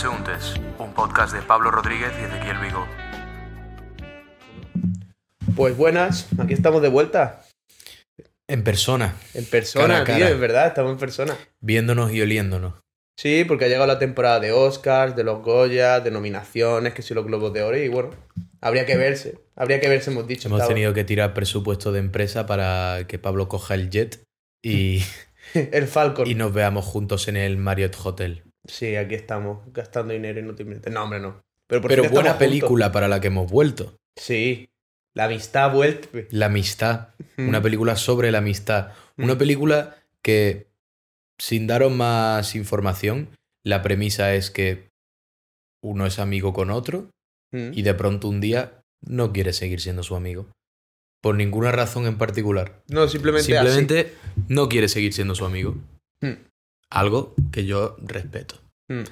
Transeúntes, un podcast de Pablo Rodríguez y Ezequiel Vigo. Pues buenas, aquí estamos de vuelta. En persona, En persona, Cara tío, cara. es verdad, estamos en persona. viéndonos y oliéndonos. Sí, porque ha llegado la temporada de Oscars, de los Goya, de nominaciones, que si los Globos de Oro, y bueno, habría que verse. Habría que verse, hemos dicho. Hemos estaba- tenido que tirar presupuesto de empresa para que Pablo coja el jet y, El Falcon. y nos veamos juntos en el Marriott Hotel. Sí, aquí estamos, gastando dinero inútilmente. No, hombre, no. Pero, por Pero fin buena juntos. película para la que hemos vuelto. Sí, la amistad ha vuelto. La amistad. Una película sobre la amistad. Una película que, sin daros más información, la premisa es que uno es amigo con otro y de pronto un día no quiere seguir siendo su amigo. Por ninguna razón en particular. No, simplemente, Simplemente no quiere seguir siendo su amigo. Algo que yo respeto. Mm.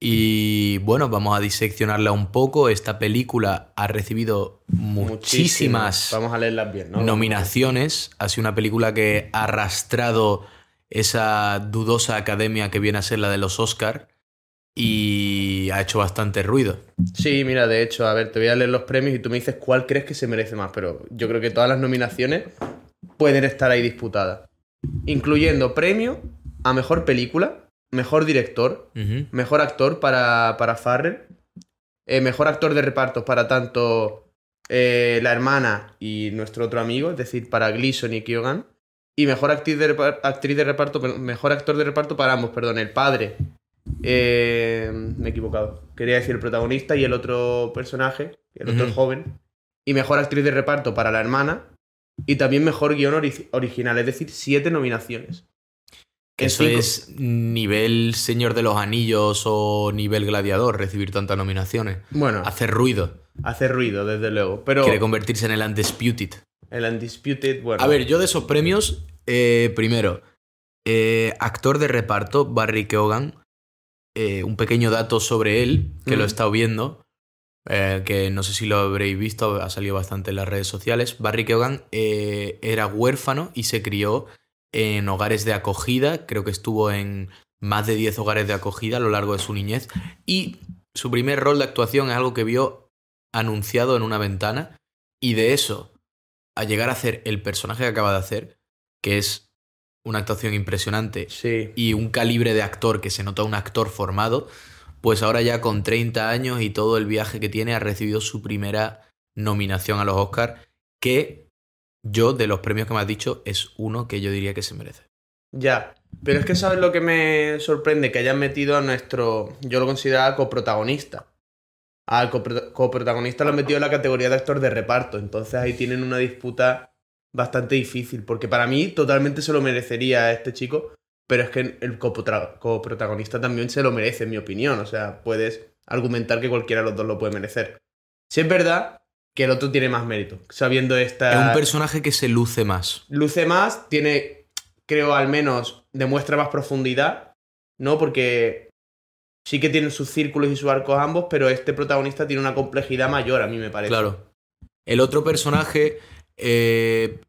Y bueno, vamos a diseccionarla un poco. Esta película ha recibido muchísimas Vamos a leerlas bien, ¿no? nominaciones. Ha sido una película que ha arrastrado esa dudosa academia que viene a ser la de los Oscar y ha hecho bastante ruido. Sí, mira, de hecho, a ver, te voy a leer los premios y tú me dices cuál crees que se merece más, pero yo creo que todas las nominaciones pueden estar ahí disputadas. Incluyendo premio a mejor película, mejor director, mejor actor para, para Farrell, eh, mejor actor de reparto para tanto eh, la hermana y nuestro otro amigo, es decir, para Gleason y Keoghan, y mejor actriz de, actriz de reparto, mejor actor de reparto para ambos, perdón, el padre. eh, me he equivocado. Quería decir el protagonista y el otro personaje, el otro joven. Y mejor actriz de reparto para la hermana. Y también mejor guion ori- original, es decir, siete nominaciones. Eso cinco- es nivel Señor de los Anillos o nivel Gladiador, recibir tantas nominaciones. Bueno, Hacer ruido. hace ruido, desde luego. Pero Quiere convertirse en el Undisputed. el Undisputed, bueno. A ver, yo de esos premios, eh, primero, eh, actor de reparto, Barry Keoghan. eh, un pequeño dato sobre él, que lo he Mm. estado viendo, eh, que no sé si lo habréis visto, ha salido bastante en las redes sociales. Barry Keoghan eh, era huérfano y se crió en hogares de acogida, creo que estuvo en más de 10 hogares de acogida a lo largo de su niñez, y su primer rol de actuación es algo que vio anunciado en una ventana, y de eso a llegar a hacer el personaje que acaba de hacer, que es una actuación impresionante Sí. y un calibre de actor que se nota un actor formado, pues ahora ya con 30 años y todo el viaje que tiene ha recibido su primera nominación a los Oscars, que yo de los premios que me has dicho es uno que yo diría que se merece. Ya. Pero es que sabes lo que me sorprende, que hayan metido a nuestro, yo lo consideraba coprotagonista. Al copro- coprotagonista lo han metido en la categoría de actor de reparto. Entonces ahí tienen una disputa bastante difícil. Porque para mí totalmente se lo merecería este chico. Pero es que el coprotagonista también se lo merece, en mi opinión. O sea, puedes argumentar que cualquiera de los dos lo puede merecer. Si es verdad que el otro tiene más mérito. Sabiendo esta. Es un personaje que se luce más. luce más, tiene, creo al menos, demuestra más profundidad, ¿no? Porque sí que tienen sus círculos y sus arcos ambos, pero este protagonista tiene una complejidad mayor, a mí me parece. Claro. El otro personaje eh,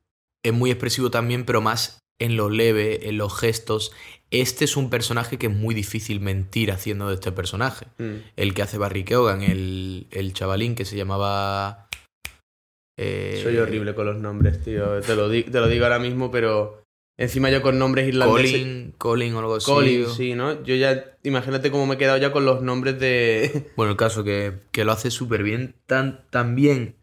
es muy expresivo también, pero más en lo leve, en los gestos. Este es un personaje que es muy difícil mentir haciendo de este personaje. Mm. El que hace Barry Keoghan, el, el chavalín que se llamaba... eh, Soy horrible con los nombres, tío. Te lo, te lo digo ahora mismo, pero encima yo con nombres irlandeses. Colin, Colin o algo así. Colin, sí, ¿no? Yo ya, imagínate cómo me he quedado ya con los nombres de... Bueno, el caso que, que lo hace súper bien. Tan, también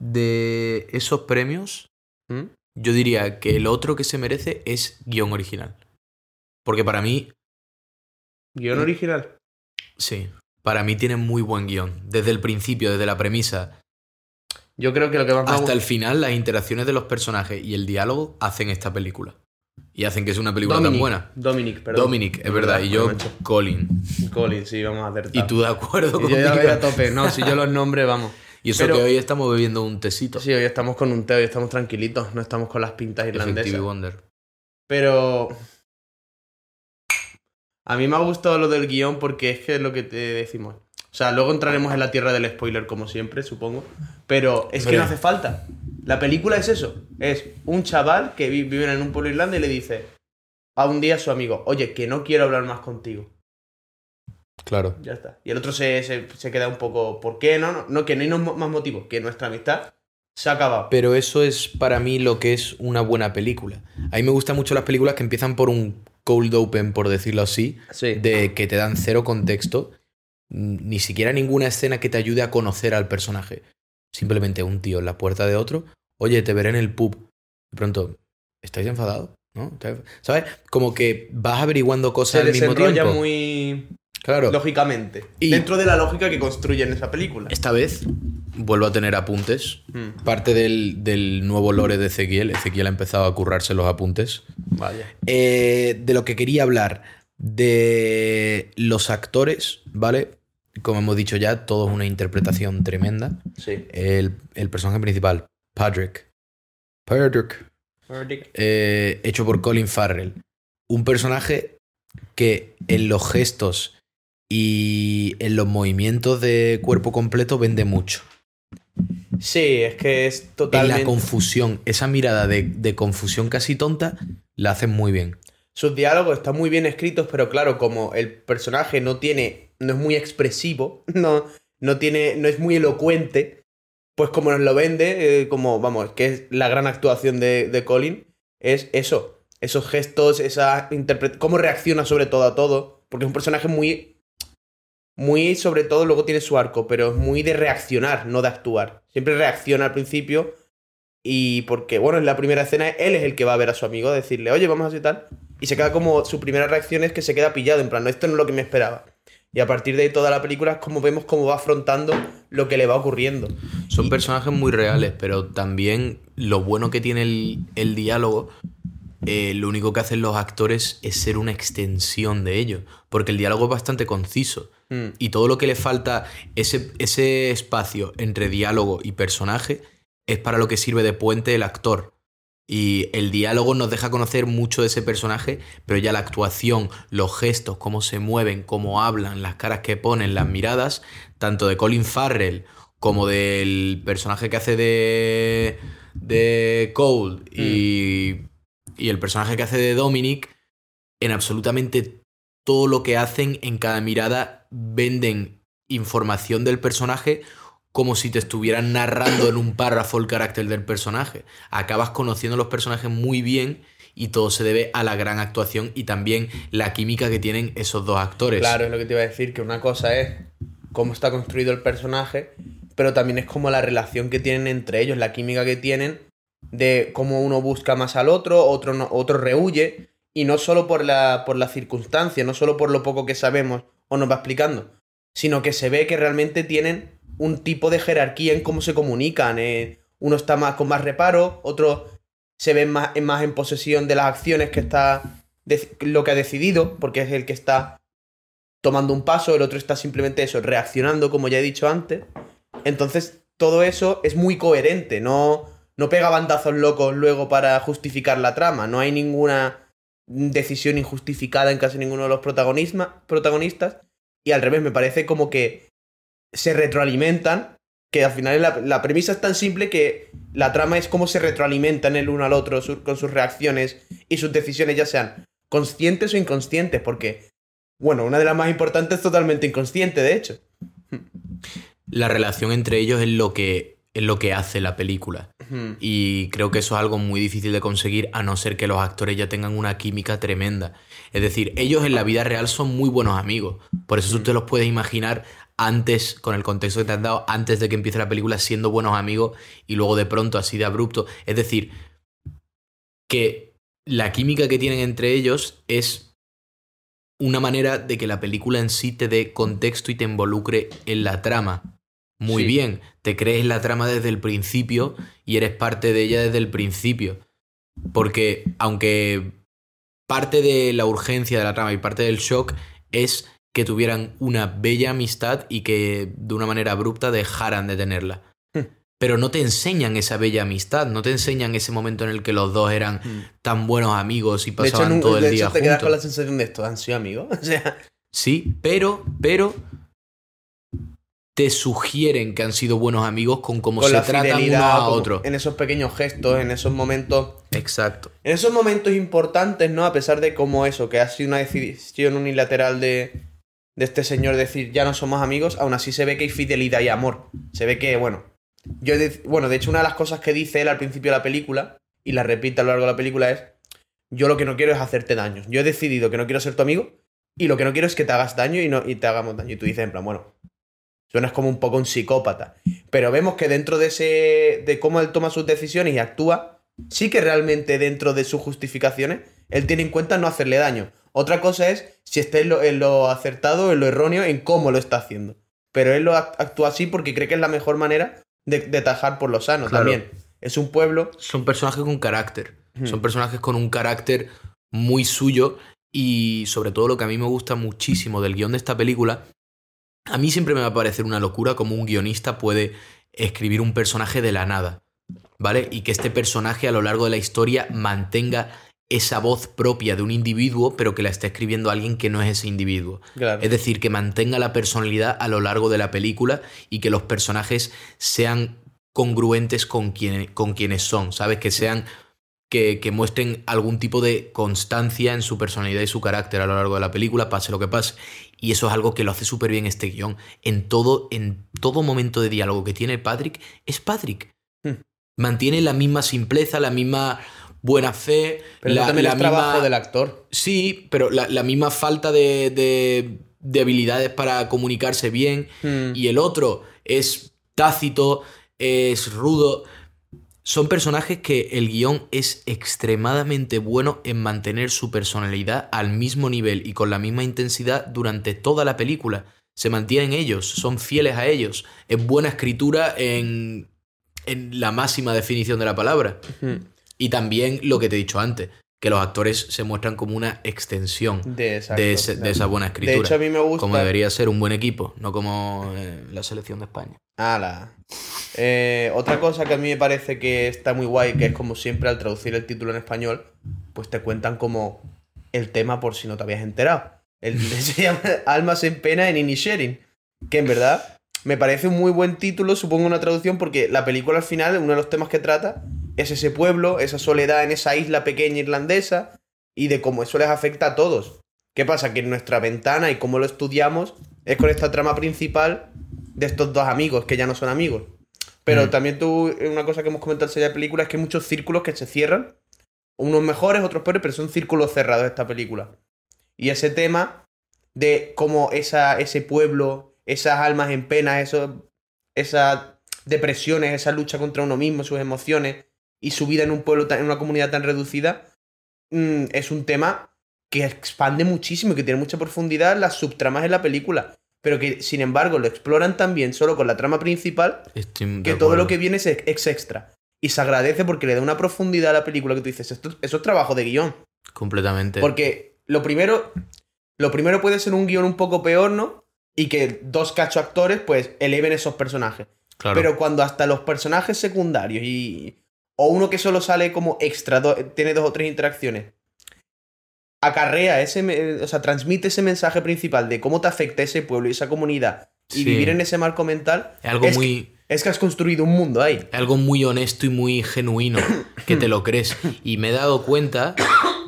de esos premios, ¿Mm? yo diría que el otro que se merece es guion original. Porque para mí, Guión original. sí, para mí tiene muy buen guion. Desde el principio, desde la premisa, Yo creo que lo que más me hasta el final, las interacciones de los personajes y el diálogo hacen esta película. Y hacen que sea una película tan buena. Dominic, perdón. Dominic, es verdad. Y yo. Colin. Colin, sí, vamos a hacer Y tú de acuerdo conmigo. yo ya voy a tope. No, si yo los nombres, vamos. Y eso Pero- que hoy estamos bebiendo un tecito. Sí, hoy estamos con un té, hoy estamos tranquilitos, no estamos con las pintas Effective irlandesas. Wonder. Pero. A mí me ha gustado lo del guion porque es que es lo que te decimos. O sea, luego entraremos en la tierra del spoiler, como siempre, supongo. Pero es que no hace falta. La película es eso. Es un chaval que vi- vive en un pueblo irlandés y le dice a un día a su amigo, oye, que no quiero hablar más contigo. Claro. Ya está. Y el otro se, se, se queda un poco. ¿Por qué? No, no, no, que no hay más motivos. Que nuestra amistad se ha acabado. Pero eso es para mí lo que es una buena película. A mí me gustan mucho las películas que empiezan por un cold open, por decirlo así, Sí. de que te dan cero contexto, ni siquiera ninguna escena que te ayude a conocer al personaje. Simplemente un tío en la puerta de otro, oye, te veré en el pub. De pronto, ¿estáis enfadados? ¿No? ¿Estáis- ¿Sabes? Como que vas averiguando cosas se al mismo tiempo. muy Claro. lógicamente. Y- Dentro de la lógica que construyen esa película. Esta vez vuelvo a tener apuntes. Mm, Parte del, del nuevo lore de Ezequiel. Ezequiel ha empezado a currarse los apuntes. Vaya. Eh, de lo que quería hablar, de los actores, ¿vale? Como hemos dicho ya, todo es una interpretación tremenda. Sí. El, el personaje principal, Patrick. Patrick. eh, hecho por Colin Farrell. Un personaje que en los gestos y en los movimientos de cuerpo completo vende mucho. Sí, es que es En la totalmente. confusión, esa mirada de, de confusión casi tonta, la hacen muy bien. Sus diálogos están muy bien escritos, pero claro, como el personaje no tiene. no es muy expresivo, no, no tiene. no es muy elocuente, pues como nos lo vende, eh, como, vamos, que es la gran actuación de, de Colin, es eso. Esos gestos, esa interpretación. cómo reacciona sobre todo a todo. Porque es un personaje muy. Muy, sobre todo, luego tiene su arco, pero es muy de reaccionar, no de actuar. Siempre reacciona al principio. Y porque, bueno, en la primera escena él es el que va a ver a su amigo, a decirle, oye, vamos a hacer tal. Y se queda como, su primera reacción es que se queda pillado, en plan, no, esto no es lo que me esperaba. Y a partir de ahí toda la película es como vemos cómo va afrontando lo que le va ocurriendo. Son personajes muy reales, pero también lo bueno que tiene el, el diálogo, eh, lo único que hacen los actores es ser una extensión de ello, porque el diálogo es bastante conciso. Mm. Y todo lo que le falta, ese, ese espacio entre diálogo y personaje, es para lo que sirve de puente el actor. Y el diálogo nos deja conocer mucho de ese personaje, pero ya la actuación, los gestos, cómo se mueven, cómo hablan, las caras que ponen, las miradas, tanto de Colin Farrell como del personaje que hace de, de Cole y, y el personaje que hace de Dominic, en absolutamente todo lo que hacen en cada mirada venden información del personaje como si te estuvieran narrando en un párrafo el carácter del personaje. Acabas conociendo los personajes muy bien y todo se debe a la gran actuación y también la química que tienen esos dos actores. Claro, es lo que te iba a decir, que una cosa es cómo está construido el personaje, pero también es como la relación que tienen entre ellos, la química que tienen de cómo uno busca más al otro, otro, otro rehuye, y no solo por la, por la circunstancia, no solo por lo poco que sabemos o nos va explicando, sino que se ve que realmente tienen un tipo de jerarquía en cómo se comunican. eh. Uno está más con más reparo, otro se ve más, en posesión de las acciones que está lo que ha decidido, porque es el que está tomando un paso, el otro está simplemente eso, reaccionando, como ya he dicho antes. Entonces, todo eso es muy coherente, no, no pega bandazos locos luego para justificar la trama, no hay ninguna decisión injustificada en casi ninguno de los protagonistas, y al revés, me parece como que se retroalimentan, que al final la, la premisa es tan simple que la trama es cómo se retroalimentan el uno al otro su- con sus reacciones y sus decisiones, ya sean conscientes o inconscientes, porque, bueno, una de las más importantes es totalmente inconsciente, de hecho. La relación entre ellos es lo que, es lo que hace la película. Y creo que eso es algo muy difícil de conseguir a no ser que los actores ya tengan una química tremenda. Es decir, ellos en la vida real son muy buenos amigos. Por eso tú te los puedes imaginar antes, con el contexto que te han dado, antes de que empiece la película, siendo buenos amigos y luego de pronto así de abrupto. Es decir, que la química que tienen entre ellos es una manera de que la película en sí te dé contexto y te involucre en la trama. Muy Sí. bien, te crees la trama desde el principio y eres parte de ella desde el principio. Porque aunque parte de la urgencia de la trama y parte del shock es que tuvieran una bella amistad y que de una manera abrupta dejaran de tenerla. Hmm. Pero no te enseñan esa bella amistad, no te enseñan ese momento en el que los dos eran tan buenos amigos y Hmm. De hecho, pasaban todo el de día hecho te quedas juntos. con la sensación de esto, han sido amigos. O sea, Sí, pero, pero te sugieren que han sido buenos amigos con cómo con se tratan uno a otro. en esos pequeños gestos, en esos momentos Exacto. En esos momentos importantes, ¿no? A pesar de como eso, que ha sido una decisión unilateral de, de este señor decir ya no somos amigos, aún así se ve que hay fidelidad y amor. Se ve que, bueno, yo de, bueno, de hecho una de las cosas que dice él al principio de la película, y la repite a lo largo de la película, es, yo lo que no quiero es hacerte daño. Yo he decidido que no quiero ser tu amigo, y lo que no quiero es que te hagas daño y, no, y te hagamos daño. Y tú dices, en plan, bueno, suenas como un poco un psicópata. Pero vemos que dentro de ese, de cómo él toma sus decisiones y actúa, sí que realmente dentro de sus justificaciones, él tiene en cuenta no hacerle daño. Otra cosa es si está en lo, en lo acertado, en lo erróneo, en cómo lo está haciendo. Pero él lo act- actúa así porque cree que es la mejor manera de, de tajar por lo sano Claro. también. Es un pueblo. Son personajes con carácter. Son personajes con un carácter muy suyo. Y sobre todo lo que a mí me gusta muchísimo del guion de esta película. A mí siempre me va a parecer una locura cómo un guionista puede escribir un personaje de la nada. ¿Vale? Y que este personaje a lo largo de la historia mantenga esa voz propia de un individuo, pero que la esté escribiendo alguien que no es ese individuo. Claro. Es decir, que mantenga la personalidad a lo largo de la película y que los personajes sean congruentes con, quien- con quienes son, ¿sabes? Que sean. Que, que muestren algún tipo de constancia en su personalidad y su carácter a lo largo de la película, pase lo que pase. Y eso es algo que lo hace súper bien este guion. En todo, en todo momento de diálogo que tiene Patrick, es Patrick. Hmm. Mantiene la misma simpleza, la misma buena fe. Pero la, también la es trabajo misma- del actor. Sí, pero la, la misma falta de, de- de habilidades para comunicarse bien. Mm. Y el otro es tácito, es rudo. Son personajes que el guion es extremadamente bueno en mantener su personalidad al mismo nivel y con la misma intensidad durante toda la película. Se mantienen ellos, son fieles a ellos. Es buena escritura en, en la máxima definición de la palabra. Mm. Y también lo que te he dicho antes, que los actores se muestran como una extensión De, exacto, de, ese- de claro. esa buena De escritura. hecho, a mí me gusta. Como debería ser un buen equipo, no como eh, la selección de España. Ala. Eh, otra cosa que a mí me parece que está muy guay, que es como siempre al traducir el título en español, pues te cuentan como el tema por si no te habías enterado. El, se llama Almas en pena en Inisherin. Que en verdad me parece un muy buen título, supongo una traducción, porque la película al final, uno de los temas que trata, es ese pueblo, esa soledad en esa isla pequeña irlandesa, y de cómo eso les afecta a todos. ¿Qué pasa? Que nuestra ventana y cómo lo estudiamos es con esta trama principal de estos dos amigos que ya no son amigos. Pero Mm. también tú, una cosa que hemos comentado en de película es que hay muchos círculos que se cierran. Unos mejores, otros peores, pero son círculos cerrados esta película. Y ese tema de cómo esa, ese pueblo, esas almas en pena, eso, esas depresiones, esa lucha contra uno mismo, sus emociones y su vida en un pueblo, tan- en una comunidad tan reducida, mm, es un tema que expande muchísimo y que tiene mucha profundidad las subtramas en la película. Pero que, sin embargo, lo exploran también solo con la trama principal Estoy que todo lo que viene es ex extra. Y se agradece porque le da una profundidad a la película que tú dices, esto, eso es trabajo de guion. Completamente. Porque lo primero, lo primero puede ser un guion un poco peor, ¿no? Y que dos cacho actores, pues, eleven esos personajes. Claro. Pero cuando hasta los personajes secundarios y. O uno que solo sale como extra, do- tiene dos o tres interacciones. Acarrea ese. O sea, transmite ese mensaje principal de cómo te afecta ese pueblo y esa comunidad. Y Sí. vivir en ese marco mental. es algo es que- muy. es que has construido un mundo ahí. es algo muy honesto y muy genuino, que te lo crees. Y me he dado cuenta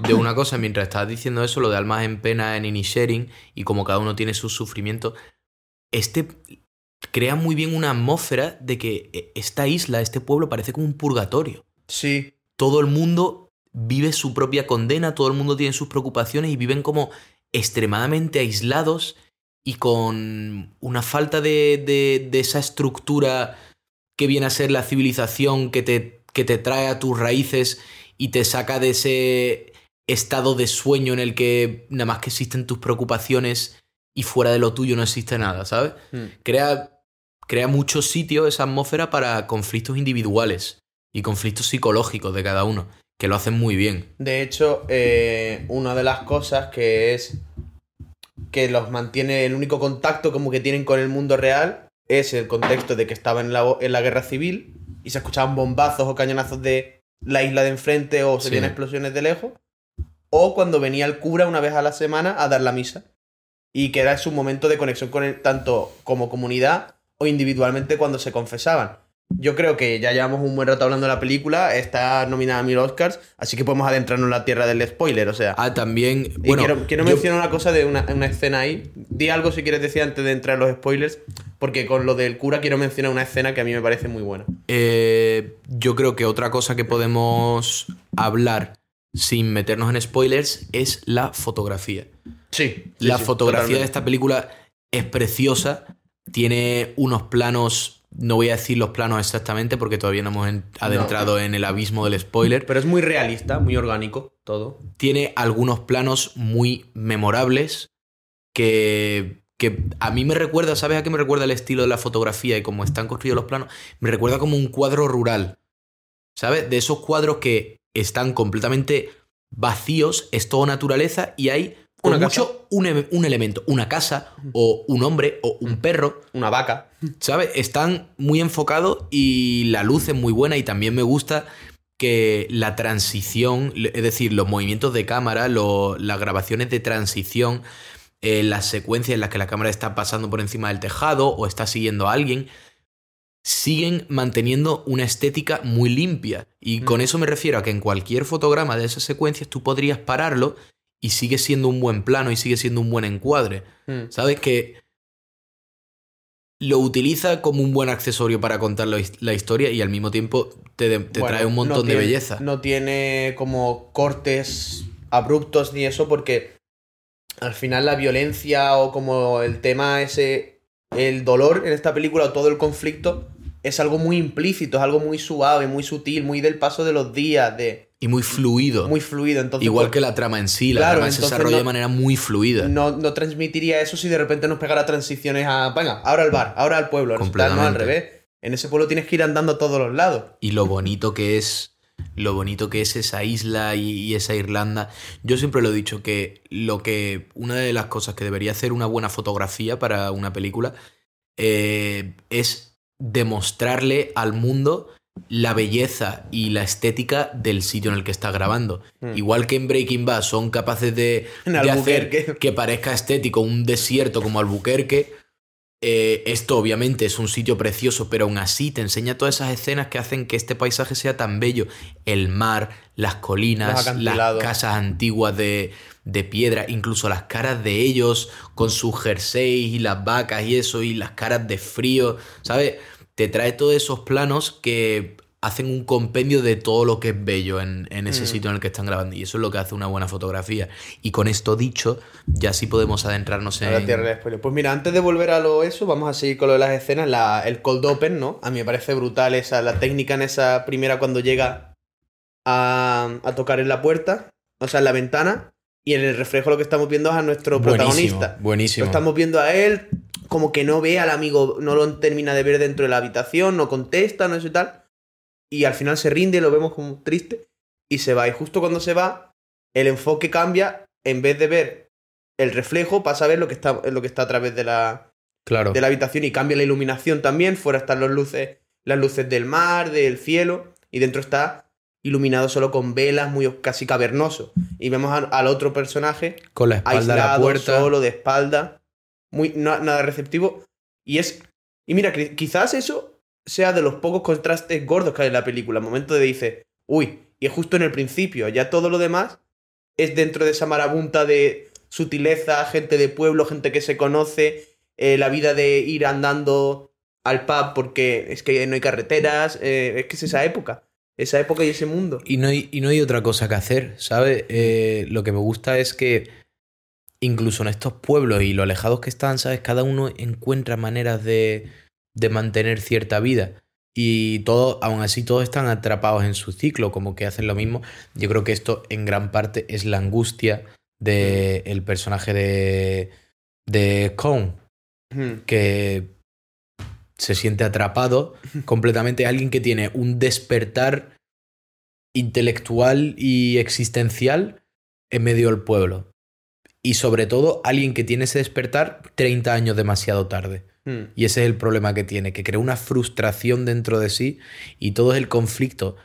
de una cosa mientras estabas diciendo eso, lo de almas en pena en Inisherin, y como cada uno tiene sus sufrimientos. Este crea muy bien una atmósfera de que eh, esta isla, este pueblo, parece como un purgatorio. Sí. todo el mundo vive su propia condena, todo el mundo tiene sus preocupaciones y viven como extremadamente aislados y con una falta de, de- de esa estructura que viene a ser la civilización que te, que te trae a tus raíces y te saca de ese estado de sueño en el que nada más que existen tus preocupaciones y fuera de lo tuyo no existe nada, ¿sabes? crea, crea mucho sitio esa atmósfera para conflictos individuales y conflictos psicológicos de cada uno, que lo hacen muy bien. De hecho, eh, una de las cosas que es que los mantiene el único contacto como que tienen con el mundo real es el contexto de que estaban en la, en la guerra civil y se escuchaban bombazos o cañonazos de la isla de enfrente o se Sí. explosiones de lejos. O cuando venía el cura una vez a la semana a dar la misa. Y que era su momento de conexión con él, tanto como comunidad o individualmente cuando se confesaban. yo creo que ya llevamos un buen rato hablando de la película, está nominada a mil Oscars, así que podemos adentrarnos en la tierra del spoiler, o sea. Ah, también. Y Bueno, quiero, quiero yo- mencionar una cosa de una, una escena ahí. Di algo si quieres decir antes de entrar en los spoilers, porque con lo del cura quiero mencionar una escena que a mí me parece muy buena. Eh, yo creo que otra cosa que podemos hablar sin meternos en spoilers es la fotografía. Sí. la fotografía de esta película es preciosa, tiene unos planos, no voy a decir los planos exactamente porque todavía no hemos en- adentrado en el abismo del spoiler, Pero es muy realista, muy orgánico, todo. tiene algunos planos muy memorables que, que a mí me recuerda, ¿sabes a qué me recuerda el estilo de la fotografía y cómo están construidos los planos? Me recuerda como un cuadro rural, ¿sabes? De esos cuadros que están completamente vacíos, es todo naturaleza y hay mucho un, un elemento, una casa o un hombre o un perro, Una vaca. ¿sabes? Están muy enfocados y la luz es muy buena y también me gusta que la transición, es decir, los movimientos de cámara, lo- las grabaciones de transición, eh, las secuencias en las que la cámara está pasando por encima del tejado o está siguiendo a alguien, siguen manteniendo una estética muy limpia. Y con eso me refiero a que en cualquier fotograma de esas secuencias tú podrías pararlo y sigue siendo un buen plano y sigue siendo un buen encuadre. Mm. ¿Sabes? Que lo utiliza como un buen accesorio para contar la, his- la historia y al mismo tiempo te, te Bueno, trae un montón no de belleza. No tiene como cortes abruptos ni eso, porque al final la violencia o como el tema ese, el dolor en esta película o todo el conflicto es algo muy implícito, es algo muy suave, muy sutil, muy del paso de los días, de Y muy fluido. muy fluido. Entonces, Igual pues, que la trama en sí, la Claro, trama se desarrolla no- de manera muy fluida. no, no transmitiría eso si de repente nos pegara transiciones a, venga, ahora al bar, ahora al pueblo, no al Completamente. revés. En ese pueblo tienes que ir andando a todos los lados. y lo bonito que es lo bonito que es esa isla y, y esa Irlanda. Yo siempre lo he dicho que lo que una de las cosas que debería hacer una buena fotografía para una película eh, es demostrarle al mundo la belleza y la estética del sitio en el que está grabando. Hmm. Igual que en Breaking Bad son capaces de, de hacer Albuquerque. que parezca estético un desierto como Albuquerque. eh, esto obviamente es un sitio precioso, pero aún así te enseña todas esas escenas que hacen que este paisaje sea tan bello. El mar, las colinas, las casas antiguas de, de piedra, incluso las caras de ellos con sus jerseys y las vacas y eso, y las caras de frío, ¿sabes? Te trae todos esos planos que hacen un compendio de todo lo que es bello en, en ese Mm. sitio en el que están grabando. Y eso es lo que hace una buena fotografía. Y con esto dicho, ya sí podemos adentrarnos A la en... tierra del spoiler. Pues mira, antes de volver a lo eso, vamos a seguir con lo de las escenas. La, el cold open, ¿no? A mí me parece brutal esa, la técnica en esa primera cuando llega a, a tocar en la puerta, o sea, en la ventana, y en el reflejo lo que estamos viendo es a nuestro protagonista. Lo Buenísimo. estamos viendo a él como que no ve al amigo, no lo termina de ver dentro de la habitación, no contesta, no sé y tal. Y al final se rinde, lo vemos como triste y se va. Y justo cuando se va, el enfoque cambia. En vez de ver el reflejo, pasa a ver lo que está, lo que está a través de la, Claro. de la habitación y cambia la iluminación también. Fuera están las luces, las luces del mar, del cielo, y dentro está iluminado solo con velas, muy casi cavernoso. Y vemos a- al otro personaje Con la espalda a la aislado, puerta. solo, de espalda, muy, no- nada receptivo. Y es. Y mira, quizás eso sea de los pocos contrastes gordos que hay en la película. El momento de dice, uy, y es justo en el principio, ya todo lo demás es dentro de esa marabunta de sutileza, gente de pueblo, gente que se conoce, eh, la vida de ir andando al pub porque es que no hay carreteras, eh, es que es esa época, esa época y ese mundo. Y no hay, y no hay otra cosa que hacer, ¿sabes? Eh, lo que me gusta es que incluso en estos pueblos y lo alejados que están, ¿sabes? Cada uno encuentra maneras de, de mantener cierta vida. Y todo, aún así todos están atrapados en su ciclo, como que hacen lo mismo. Yo creo que esto en gran parte es la angustia del personaje de, de Cone, Hmm. que se siente atrapado completamente. Alguien que tiene un despertar intelectual y existencial en medio del pueblo. Y sobre todo, alguien que tiene ese despertar 30 años demasiado tarde. Hmm. Y ese es el problema que tiene, que crea una frustración dentro de sí y todo es el conflicto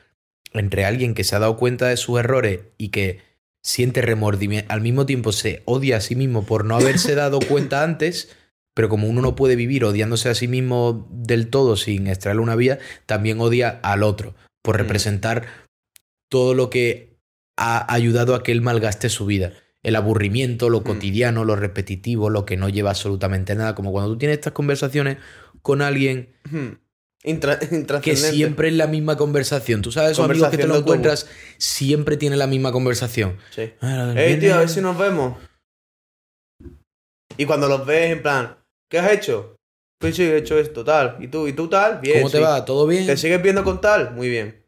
entre alguien que se ha dado cuenta de sus errores y que siente remordimiento, al mismo tiempo se odia a sí mismo por no haberse dado cuenta antes, pero como uno no puede vivir odiándose a sí mismo del todo sin extraerle una vía, también odia al otro por Mm. representar todo lo que ha ayudado a que él malgaste su vida. El aburrimiento, lo Mm. cotidiano, lo repetitivo, lo que no lleva absolutamente nada. Como cuando tú tienes estas conversaciones con alguien. Intra- que siempre es la misma conversación. Tú sabes, esos amigos que te lo encuentras, siempre tienen la misma conversación. Sí. Ah, Ey, viene- tío, a ver si nos vemos. Y cuando los ves, en plan, ¿qué has hecho? Pues sí, he hecho esto, tal. ¿Y tú? ¿Y tú tal? Bien. ¿Cómo te sí. va? ¿Todo bien? ¿Te sigues viendo con tal? Muy bien.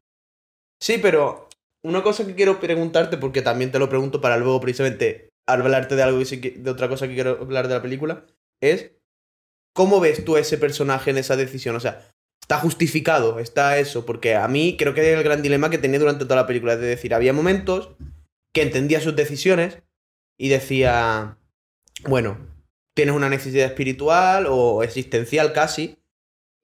Sí, pero una cosa que quiero preguntarte, porque también te lo pregunto para luego precisamente hablarte de algo que- de otra cosa que quiero hablar de la película, es ¿cómo ves tú a ese personaje en esa decisión? O sea, ¿está justificado? ¿Está eso? Porque a mí creo que es el gran dilema que tenía durante toda la película. Es decir, había momentos que entendía sus decisiones y decía, bueno, tienes una necesidad espiritual o existencial casi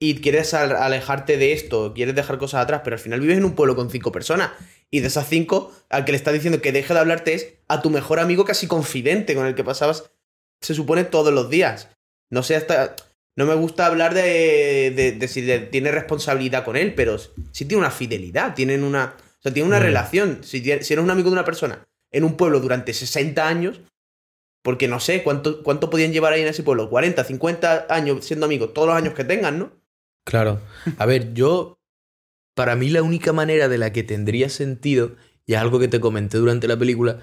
y quieres al- alejarte de esto, quieres dejar cosas atrás, pero al final vives en un pueblo con cinco personas y de esas cinco, al que le está diciendo que deje de hablarte es a tu mejor amigo casi confidente con el que pasabas, se supone, todos los días. No sé hasta... No me gusta hablar de, de- de si de- tiene responsabilidad con él, pero sí tiene una fidelidad, tienen una... O sea, tiene una Mm. relación. Si eres un amigo de una persona en un pueblo durante 60 años, porque no sé cuánto, cuánto podían llevar ahí en ese pueblo, 40, 50 años siendo amigos, todos los años que tengan, ¿no? Claro. A ver, yo. Para mí, la única manera de la que tendría sentido, y es algo que te comenté durante la película,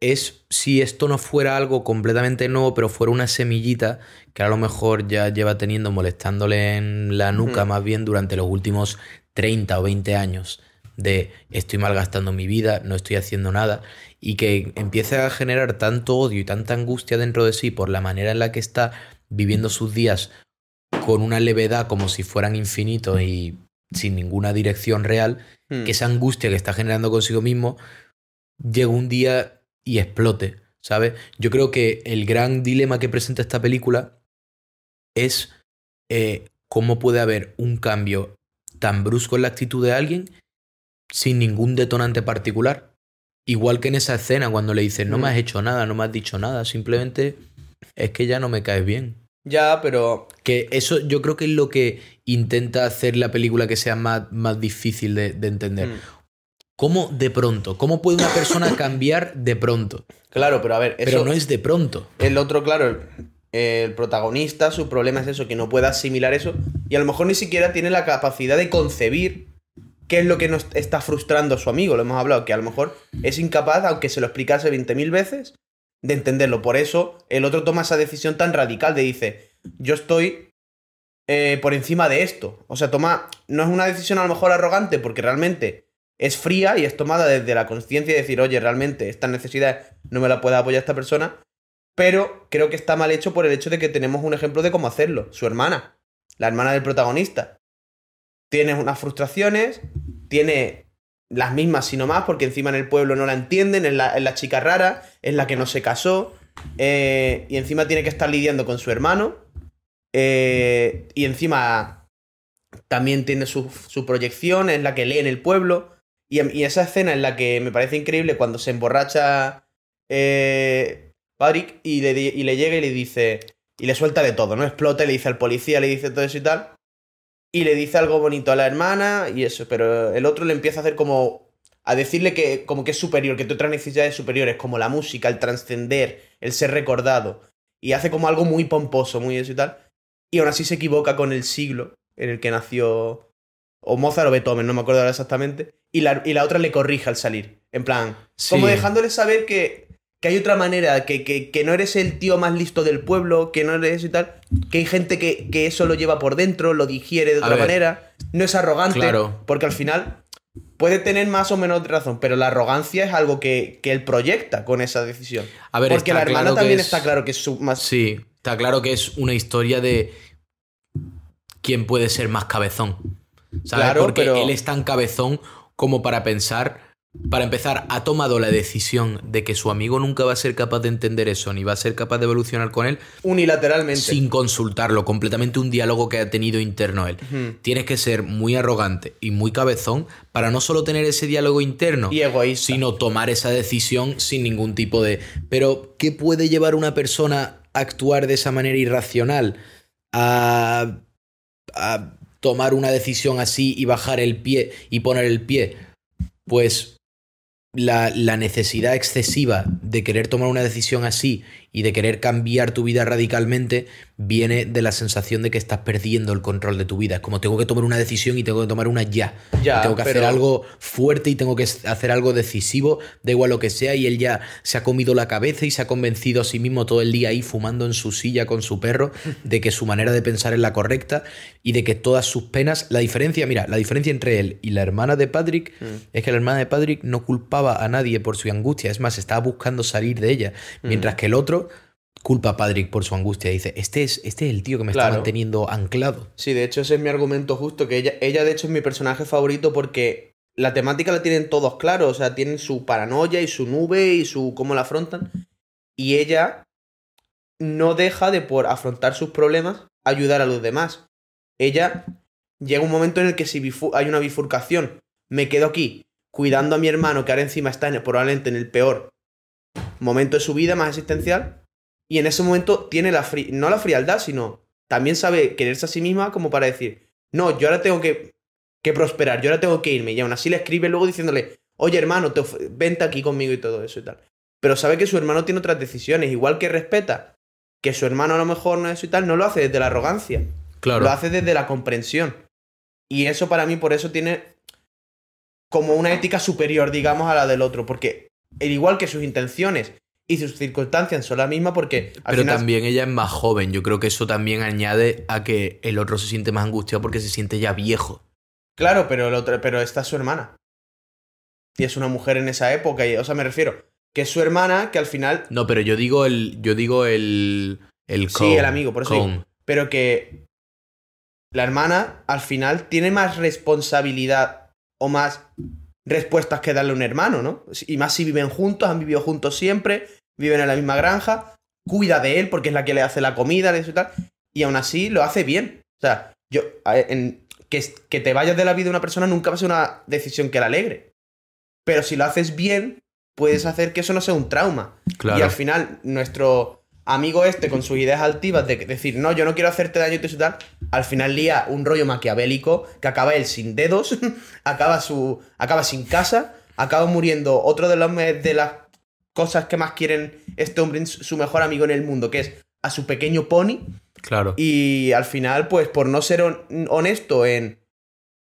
es si esto no fuera algo completamente nuevo, pero fuera una semillita que a lo mejor ya lleva teniendo molestándole en la nuca más bien durante los últimos 30 o 20 años de estoy malgastando mi vida, no estoy haciendo nada, y que empiece a generar tanto odio y tanta angustia dentro de sí por la manera en la que está viviendo sus días con una levedad como si fueran infinitos y sin ninguna dirección real, Hmm. que esa angustia que está generando consigo mismo llegue un día y explote, ¿sabes? Yo creo que el gran dilema que presenta esta película es eh, cómo puede haber un cambio tan brusco en la actitud de alguien sin ningún detonante particular. Igual que en esa escena cuando le dicen, no me Mm. has hecho nada, no me has dicho nada, simplemente es que ya no me caes bien. Ya, pero Que eso yo creo que es lo que intenta hacer la película que sea más, más difícil de, de entender. Mm. ¿Cómo de pronto? ¿Cómo puede una persona cambiar de pronto? Claro, pero a ver, eso, Pero no es de pronto. el otro, claro, el, el protagonista, su problema es eso, que no puede asimilar eso y a lo mejor ni siquiera tiene la capacidad de concebir qué es lo que nos está frustrando a su amigo, lo hemos hablado, que a lo mejor es incapaz, aunque se lo explicase 20.000 veces, de entenderlo. Por eso el otro toma esa decisión tan radical de dice, yo estoy eh, por encima de esto. O sea, toma, no es una decisión a lo mejor arrogante porque realmente es fría y es tomada desde la conciencia de decir, oye, realmente esta necesidad no me la puede apoyar esta persona, pero creo que está mal hecho por el hecho de que tenemos un ejemplo de cómo hacerlo, su hermana, la hermana del protagonista. Tiene unas frustraciones, tiene las mismas, sino más, porque encima en el pueblo no la entienden, es la, chica rara, es la que no se casó, eh, y encima tiene que estar lidiando con su hermano, eh, y encima también tiene su, proyección, es la que lee en el pueblo, y, y esa escena en la que me parece increíble cuando se emborracha eh, Patrick y le, y le llega y le dice, y le suelta de todo, ¿no? Explota, y le dice al policía, le dice todo eso y tal, y le dice algo bonito a la hermana y eso, pero el otro le empieza a hacer como a decirle que como que es superior, que tiene otras necesidades superiores como la música, el trascender, el ser recordado. Y hace como algo muy pomposo, muy eso y tal. Y aún así se equivoca con el siglo en el que nació o Mozart o Beethoven, no me acuerdo ahora exactamente, y la, y la otra le corrige al salir, en plan, como dejándole saber que, que hay otra manera, que, que, que no eres el tío más listo del pueblo, que no eres y tal, que hay gente que, que eso lo lleva por dentro, lo digiere de otra manera, no es arrogante, Claro. porque al final puede tener más o menos razón, pero la arrogancia es algo que, que él proyecta con esa decisión. A ver, porque la hermana claro también es- está claro que es su más... Sí, está claro que es una historia de quién puede ser más cabezón. ¿Sabes? Claro, Porque pero- él es tan cabezón como para pensar. Para empezar, ha tomado la decisión de que su amigo nunca va a ser capaz de entender eso, ni va a ser capaz de evolucionar con él, Unilateralmente. sin consultarlo, completamente un diálogo que ha tenido interno él. Tienes que ser muy arrogante y muy cabezón para no solo tener ese diálogo interno, Y egoísta. sino tomar esa decisión sin ningún tipo de... Pero, ¿qué puede llevar una persona actuar de esa manera irracional a, a tomar una decisión así y bajar el pie y poner el pie, pues la, la, necesidad excesiva de querer tomar una decisión así y de querer cambiar tu vida radicalmente viene de la sensación de que estás perdiendo el control de tu vida. Es como tengo que tomar una decisión y tengo que tomar una ya. Ya, tengo que pero- hacer algo fuerte y tengo que hacer algo decisivo, da igual lo que sea, y él ya se ha comido la cabeza y se ha convencido a sí mismo todo el día ahí fumando en su silla con su perro de que su manera de pensar es la correcta y de que todas sus penas, la diferencia, mira, la diferencia entre él y la hermana de Patrick es que la hermana de Patrick no culpaba a nadie por su angustia, es más, estaba buscando salir de ella, mientras que el otro culpa a Patrick por su angustia dice, este es, este es el tío que me está Claro. manteniendo anclado. Sí, de hecho ese es mi argumento justo, que ella, ella de hecho es mi personaje favorito porque la temática la tienen todos claros, o sea, tienen su paranoia y su nube y su cómo la afrontan. Y ella no deja de por afrontar sus problemas ayudar a los demás. Ella llega un momento en el que si hay una bifurcación, me quedo aquí cuidando a mi hermano que ahora encima está en- probablemente en el peor momento de su vida más existencial y en ese momento tiene la fri- no la frialdad, sino también sabe quererse a sí misma como para decir, no, yo ahora tengo que, que prosperar, yo ahora tengo que irme. Y aún así le escribe luego diciéndole, oye hermano, te vente aquí conmigo y todo eso y tal. Pero sabe que su hermano tiene otras decisiones, igual que respeta que su hermano a lo mejor no es eso y tal, no lo hace desde la arrogancia, Claro. lo hace desde la comprensión. Y eso para mí por eso tiene como una ética superior, digamos, a la del otro, porque el igual que sus intenciones y sus circunstancias son las mismas porque al Pero final- también ella es más joven. Yo creo que eso también añade a que el otro se siente más angustiado porque se siente ya viejo. Claro, pero, el otro, pero esta es su hermana. Y es una mujer en esa época. Y, o sea, me refiero que es su hermana que al final. No, pero yo digo el. Yo digo el. El Sí, el amigo, por eso digo. Pero que la hermana al final tiene más responsabilidad o más respuestas que darle a un hermano, ¿no? Y más si viven juntos, han vivido juntos siempre, viven en la misma granja, cuida de él porque es la que le hace la comida y tal. Y aún así lo hace bien. O sea, yo. en- que, que te vayas de la vida de una persona nunca va a ser una decisión que la alegre. Pero si lo haces bien, puedes hacer que eso no sea un trauma. Claro. Y al final, nuestro amigo este, con sus ideas altivas de decir, no, yo no quiero hacerte daño y tal, al final lía un rollo maquiavélico que acaba él sin dedos, acaba, su, acaba sin casa, acaba muriendo otro de, los, de las cosas que más quieren este hombre, su mejor amigo en el mundo, que es a su pequeño pony. Claro. Y al final, pues por no ser hon- honesto en,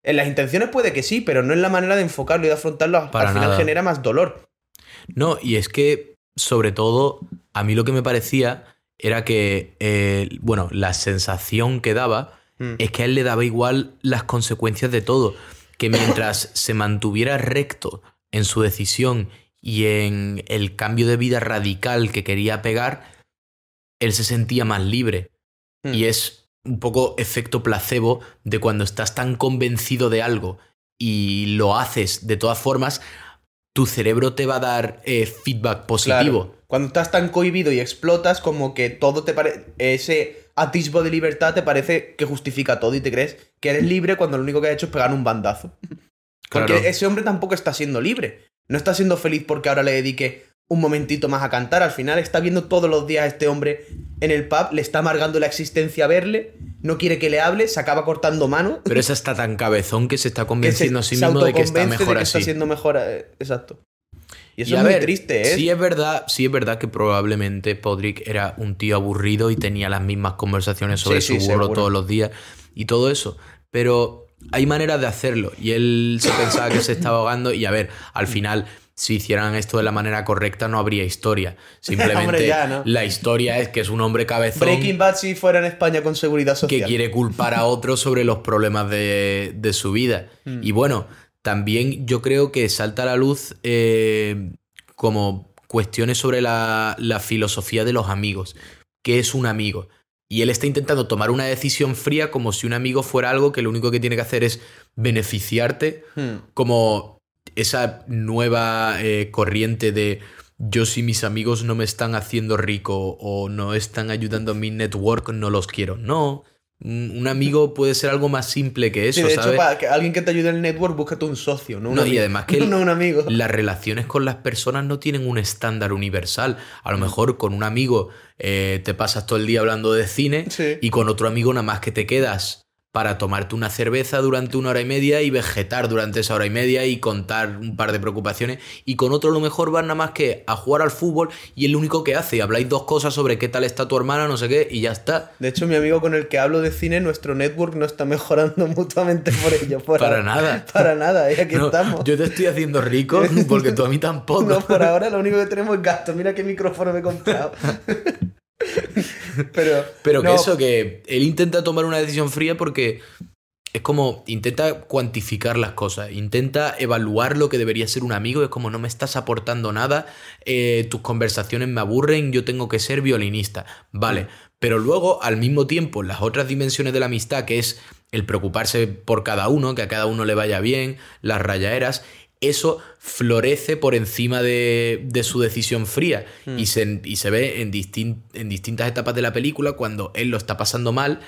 en las intenciones, puede que sí, pero no en la manera de enfocarlo y de afrontarlo, Para al final nada. genera más dolor. No, y es que, sobre todo, a mí lo que me parecía era que, eh, bueno, la sensación que daba Mm. es que a él le daba igual las consecuencias de todo. Que mientras se mantuviera recto en su decisión y en el cambio de vida radical que quería pegar, él se sentía más libre. Mm. Y es un poco efecto placebo de cuando estás tan convencido de algo y lo haces de todas formas, tu cerebro te va a dar eh, feedback positivo. Claro. Cuando estás tan cohibido y explotas, como que todo te parece. Ese atisbo de libertad te parece que justifica todo y te crees que eres libre cuando lo único que has hecho es pegar un bandazo. Porque ese hombre tampoco está siendo libre. No está siendo feliz porque ahora le dedique un momentito más a cantar. Al final está viendo todos los días a este hombre en el pub, le está amargando la existencia verle, no quiere que le hable, se acaba cortando mano. Pero es hasta tan cabezón que se está se, convenciendo a sí mismo de que está mejor de que así. está siendo mejor. eh, Exacto. Y eso Y es muy ver, triste, ¿eh? Sí es verdad, sí es verdad que probablemente Podrick era un tío aburrido y tenía las mismas conversaciones sobre Sí, sí, su burro todos los días y todo eso. Pero hay maneras de hacerlo. Y él se pensaba que se estaba ahogando. Y a ver, al final, si hicieran esto de la manera correcta, no habría historia. Simplemente Hombre, ya, ¿no? la historia es que es un hombre cabezón Breaking Bad si fuera en España con seguridad que social. quiere culpar a otro sobre los problemas de, de su vida. Hmm. Y bueno, también yo creo que salta a la luz eh, como cuestiones sobre la, la filosofía de los amigos. ¿Qué es un amigo? Y él está intentando tomar una decisión fría como si un amigo fuera algo que lo único que tiene que hacer es beneficiarte, Hmm. como esa nueva eh, corriente de yo si mis amigos no me están haciendo rico o no están ayudando a mi network, no los quiero. No, Un amigo puede ser algo más simple que eso, Sí, de hecho, ¿sabes? para que alguien que te ayude en el network, búscate un socio, no un No, y amigo. además que no un amigo. Las relaciones con las personas no tienen un estándar universal. A lo mejor con un amigo eh, te pasas todo el día hablando de cine Sí. y con otro amigo nada más que te quedas para tomarte una cerveza durante una hora y media y vegetar durante esa hora y media y contar un par de preocupaciones. Y con otro a lo mejor vas nada más que a jugar al fútbol y es lo único que hace. Habláis dos cosas sobre qué tal está tu hermana, no sé qué, y ya está. De hecho, mi amigo con el que hablo de cine, nuestro network no está mejorando mutuamente por ello. por Para ahora. nada. Para nada, y aquí No, estamos. yo te estoy haciendo rico porque tú a mí tampoco. No, por ahora lo único que tenemos es gasto. Mira qué micrófono me he comprado. Pero, Pero que no, eso, que él intenta tomar una decisión fría porque es como, intenta cuantificar las cosas, intenta evaluar lo que debería ser un amigo, es como no me estás aportando nada, eh, tus conversaciones me aburren, yo tengo que ser violinista. Vale, pero luego al mismo tiempo las otras dimensiones de la amistad, que es el preocuparse por cada uno, que a cada uno le vaya bien, las rayaeras, eso florece por encima de, de su decisión fría y, se, y se ve en, distin- en distintas etapas de la película cuando él lo está pasando mal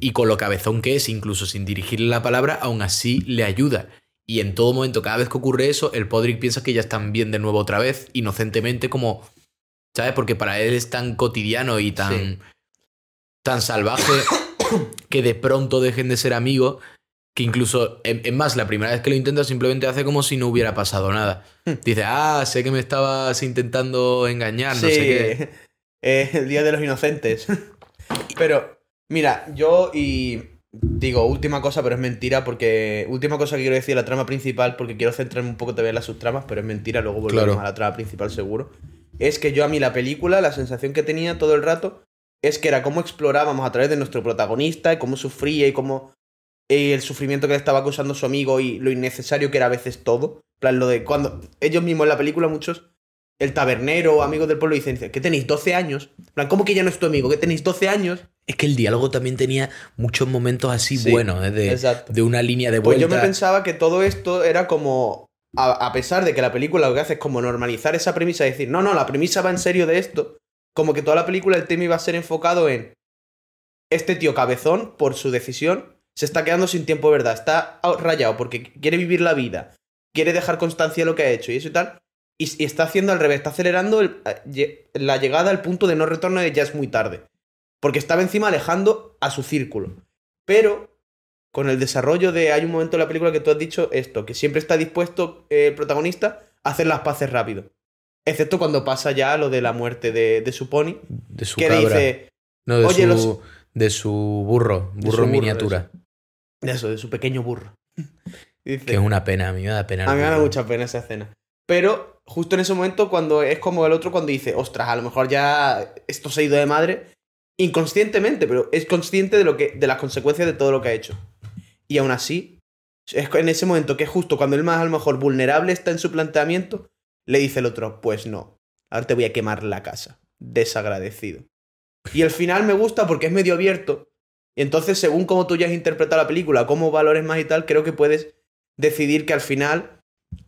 y con lo cabezón que es, incluso sin dirigirle la palabra, aún así le ayuda. Y en todo momento, cada vez que ocurre eso, el Podrick piensa que ya están bien de nuevo otra vez, inocentemente, como. ¿Sabes? Porque para él es tan cotidiano y tan. Sí. tan salvaje que de pronto dejen de ser amigos. Que incluso, es más, la primera vez que lo intenta simplemente hace como si no hubiera pasado nada. Dice, ah, sé que me estabas intentando engañar, no sé qué. eh, el Día de los Inocentes. Pero, mira, yo y. Digo, última cosa, pero es mentira porque. Última cosa que quiero decir, la trama principal, porque quiero centrarme un poco también en las subtramas, pero es mentira, luego volvemos Claro. a la trama principal seguro. Es que yo a mí la película, la sensación que tenía todo el rato, es que era cómo explorábamos a través de nuestro protagonista y cómo sufría y cómo. Eh, el sufrimiento que le estaba causando su amigo y lo innecesario que era a veces todo. En plan, lo de cuando. Ellos mismos en la película, muchos el tabernero amigos del pueblo dicen que tenéis 12 años. En plan, ¿cómo que ya no es tu amigo? Que tenéis 12 años. Es que el diálogo también tenía muchos momentos así Sí, buenos, ¿eh? de, de una línea de Pues vuelta. yo me pensaba que todo esto era como. A, a pesar de que la película lo que hace es como normalizar esa premisa y decir, no, no, la premisa va en serio de esto. Como que toda la película el tema iba a ser enfocado en. Este tío cabezón, por su decisión, se está quedando sin tiempo verdad. Está rayado porque quiere vivir la vida. Quiere dejar constancia de lo que ha hecho y eso y tal. Y, y está haciendo al revés, está acelerando el- la llegada al punto de no retorno de ya es muy tarde. Porque estaba encima alejando a su círculo. Pero con el desarrollo de. Hay un momento en la película que tú has dicho esto, que siempre está dispuesto eh, el protagonista a hacer las paces rápido. Excepto cuando pasa ya lo de la muerte de, de su pony. de su Que cabra. dice. no, de, "Oye, su, los- de su burro, De burro su en burro, miniatura. Eso, de su pequeño burro. Dice, Que es una pena, a mí me da pena. A mí me da mucha pena esa escena. Pero justo en ese momento, cuando es como el otro, cuando dice, ostras, a lo mejor ya esto se ha ido de madre, inconscientemente, pero es consciente de, lo que, de las consecuencias de todo lo que ha hecho. Y aún así, es en ese momento que es justo cuando el más a lo mejor vulnerable está en su planteamiento, le dice el otro, pues no, ahora te voy a quemar la casa. Desagradecido. Y el final me gusta porque es medio abierto. Y entonces, según cómo tú ya has interpretado la película, cómo valores más y tal, creo que puedes decidir que al final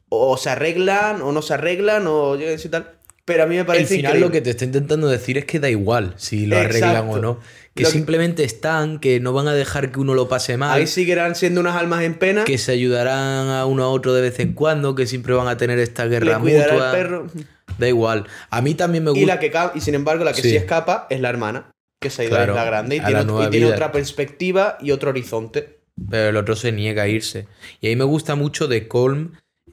o se arreglan o no se arreglan o yo y tal. Pero a mí me parece final increíble. lo que te está intentando decir es que da igual si lo arreglan o no. Que Lo que- simplemente están, que no van a dejar que uno lo pase mal. Ahí seguirán siendo unas almas en pena. que se ayudarán a uno a otro de vez en cuando, que siempre van a tener esta le guerra cuidará mutua. el perro. Da igual. A mí también me gusta. Y, la que y sin embargo, la que sí. Sí. escapa es la hermana, que se ha ido Claro, a la grande y a tiene, y otra perspectiva y otro horizonte. pero el otro se niega a irse. Y ahí me gusta mucho de Colm.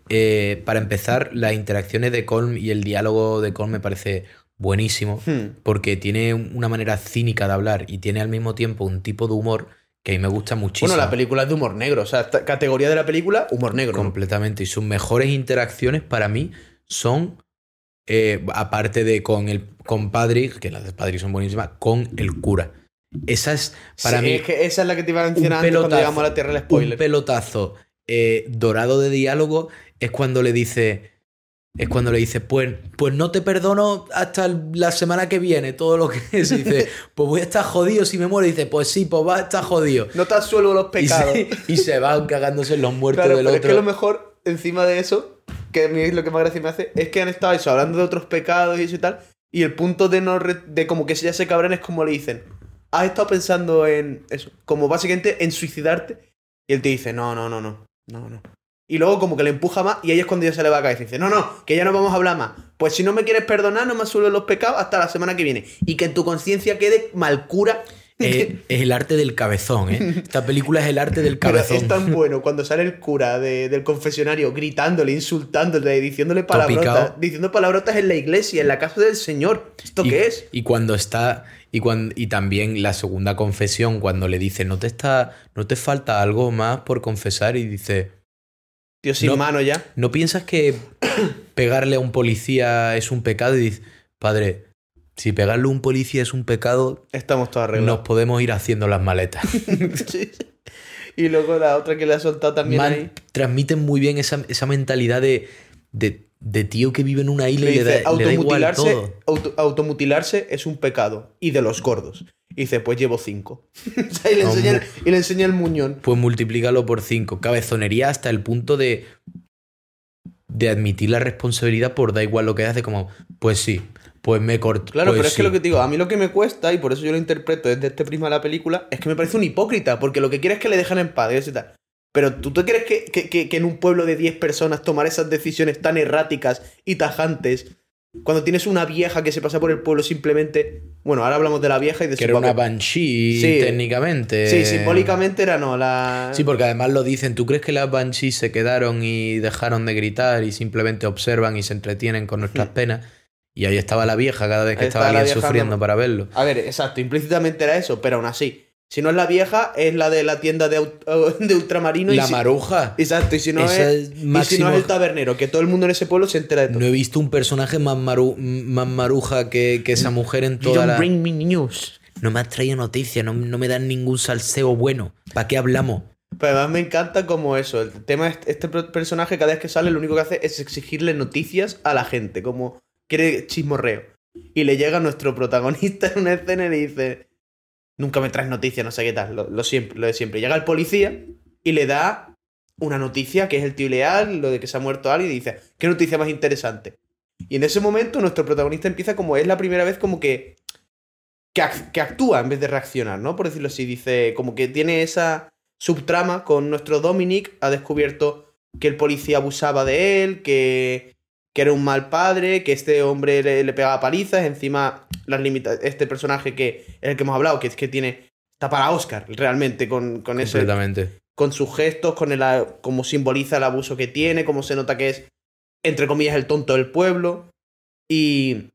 eh, para empezar, las interacciones de Colm y el diálogo de Colm me parece buenísimo. Hmm. Porque tiene una manera cínica de hablar y tiene al mismo tiempo un tipo de humor que a mí me gusta muchísimo. Bueno, la película es de humor negro. O sea, esta categoría de la película, humor negro. Completamente. Y sus mejores interacciones para mí son, eh, aparte de con el con Patrick, que las de Patrick son buenísimas, con el cura. Esa es, para Sí, mí, es que esa es la que te iba a mencionar un cuando llegamos a la tierra del un spoiler. pelotazo eh, dorado de diálogo es cuando le dice. Es cuando le dice, pues, pues no te perdono hasta la semana que viene, todo lo que es. Y dice, pues voy a estar jodido si me muero. Y dice, pues sí, pues vas a estar jodido. No te suelo los Y pecados. se, y se va cagándose en los muertos Claro, del pero otro. es que lo mejor, encima de eso, que a mí es lo que más gracia me hace, es que han estado eso, hablando de otros pecados y eso y tal, y el punto de no re- de como que si ya se cabran es como le dicen, has estado pensando en eso, como básicamente en suicidarte. Y él te dice, no, no, no, no, no, no. Y luego como que le empuja más y ahí es cuando ya se le va a caer. Y dice, no, no, que ya no vamos a hablar más. Pues si no me quieres perdonar, no me asuelves los pecados hasta la semana que viene. Y que en tu conciencia quede malcura. Es, es el arte del cabezón, ¿eh? Esta película es el arte del Pero cabezón. es tan bueno cuando sale el cura de- del confesionario gritándole, insultándole, diciéndole Topicao. palabrotas, diciendo palabrotas en la iglesia, en la casa del Señor. ¿Esto y, qué es? Y cuando está. Y, cuando, y también la segunda confesión, cuando le dice, no te está. No te falta algo más por confesar. Y dice. Tío, sin No. mano ya. ¿No piensas que pegarle a un policía es un pecado? Y dice, padre, si pegarle un policía es un pecado, Estamos todos nos arreglados. podemos ir haciendo las maletas. Sí. Y luego la otra que le ha soltado también Man- ahí. transmiten muy bien esa, esa mentalidad de, de, de tío que vive en una isla Le y le dice, le da igual automutilarse, todo. auto- automutilarse es un pecado. Y de los gordos. Y dice, pues llevo cinco. O sea, y, le No, enseña, mu- el- y le enseña el muñón. Pues multiplícalo por cinco. Cabezonería hasta el punto de, de admitir la responsabilidad por da igual lo que hace, como, pues sí, pues me corto. Claro, pues pero es que lo que te digo, a mí lo que me cuesta, y por eso yo lo interpreto desde este prisma de la película, es que me parece un hipócrita, porque lo que quiere es que le dejen en paz y tal. Pero ¿tú te crees que, que- que- que en un pueblo de 10 personas tomar esas decisiones tan erráticas y tajantes, cuando tienes una vieja que se pasa por el pueblo simplemente... Bueno, ahora hablamos de la vieja y de Que su era una papel. banshee Sí. técnicamente. Sí, simbólicamente era no, la... Sí, porque además lo dicen. ¿Tú crees que las banshees se quedaron y dejaron de gritar y simplemente observan y se entretienen con nuestras penas? Y ahí estaba la vieja cada vez que Ahí estaba alguien sufriendo para verlo. A ver, exacto, implícitamente era eso, pero aún así. Si no es la vieja, es la de la tienda de, de ultramarino. y La si- maruja. Exacto, y si no, Esa es, y si no máximo- es el tabernero, que todo el mundo en ese pueblo se entera de todo. No he visto un personaje más, maru- más maruja que, que esa mujer en toda la... me news. No me has traído noticias, no, no me dan ningún salseo bueno. ¿Para qué hablamos? Pero además me encanta como eso. El tema es este personaje cada vez que sale lo único que hace es exigirle noticias a la gente, como quiere chismorreo. Y le llega nuestro protagonista en una escena y le dice, nunca me traes noticias, no sé qué tal, lo, siempre, de siempre. Llega el policía y le da una noticia que es el tío leal, lo de que se ha muerto alguien y dice, ¿qué noticia más interesante? Y en ese momento nuestro protagonista empieza como es la primera vez como que que actúa en vez de reaccionar, ¿no? Por decirlo así, dice como que tiene esa subtrama con nuestro Dominic, ha descubierto que el policía abusaba de él, que, que era un mal padre, que este hombre le, le pegaba palizas, encima las limita este personaje que es el que hemos hablado, que es que tiene está para Oscar realmente con, con ese con sus gestos, con el a- cómo simboliza el abuso que tiene, cómo se nota que es, entre comillas, el tonto del pueblo. Y,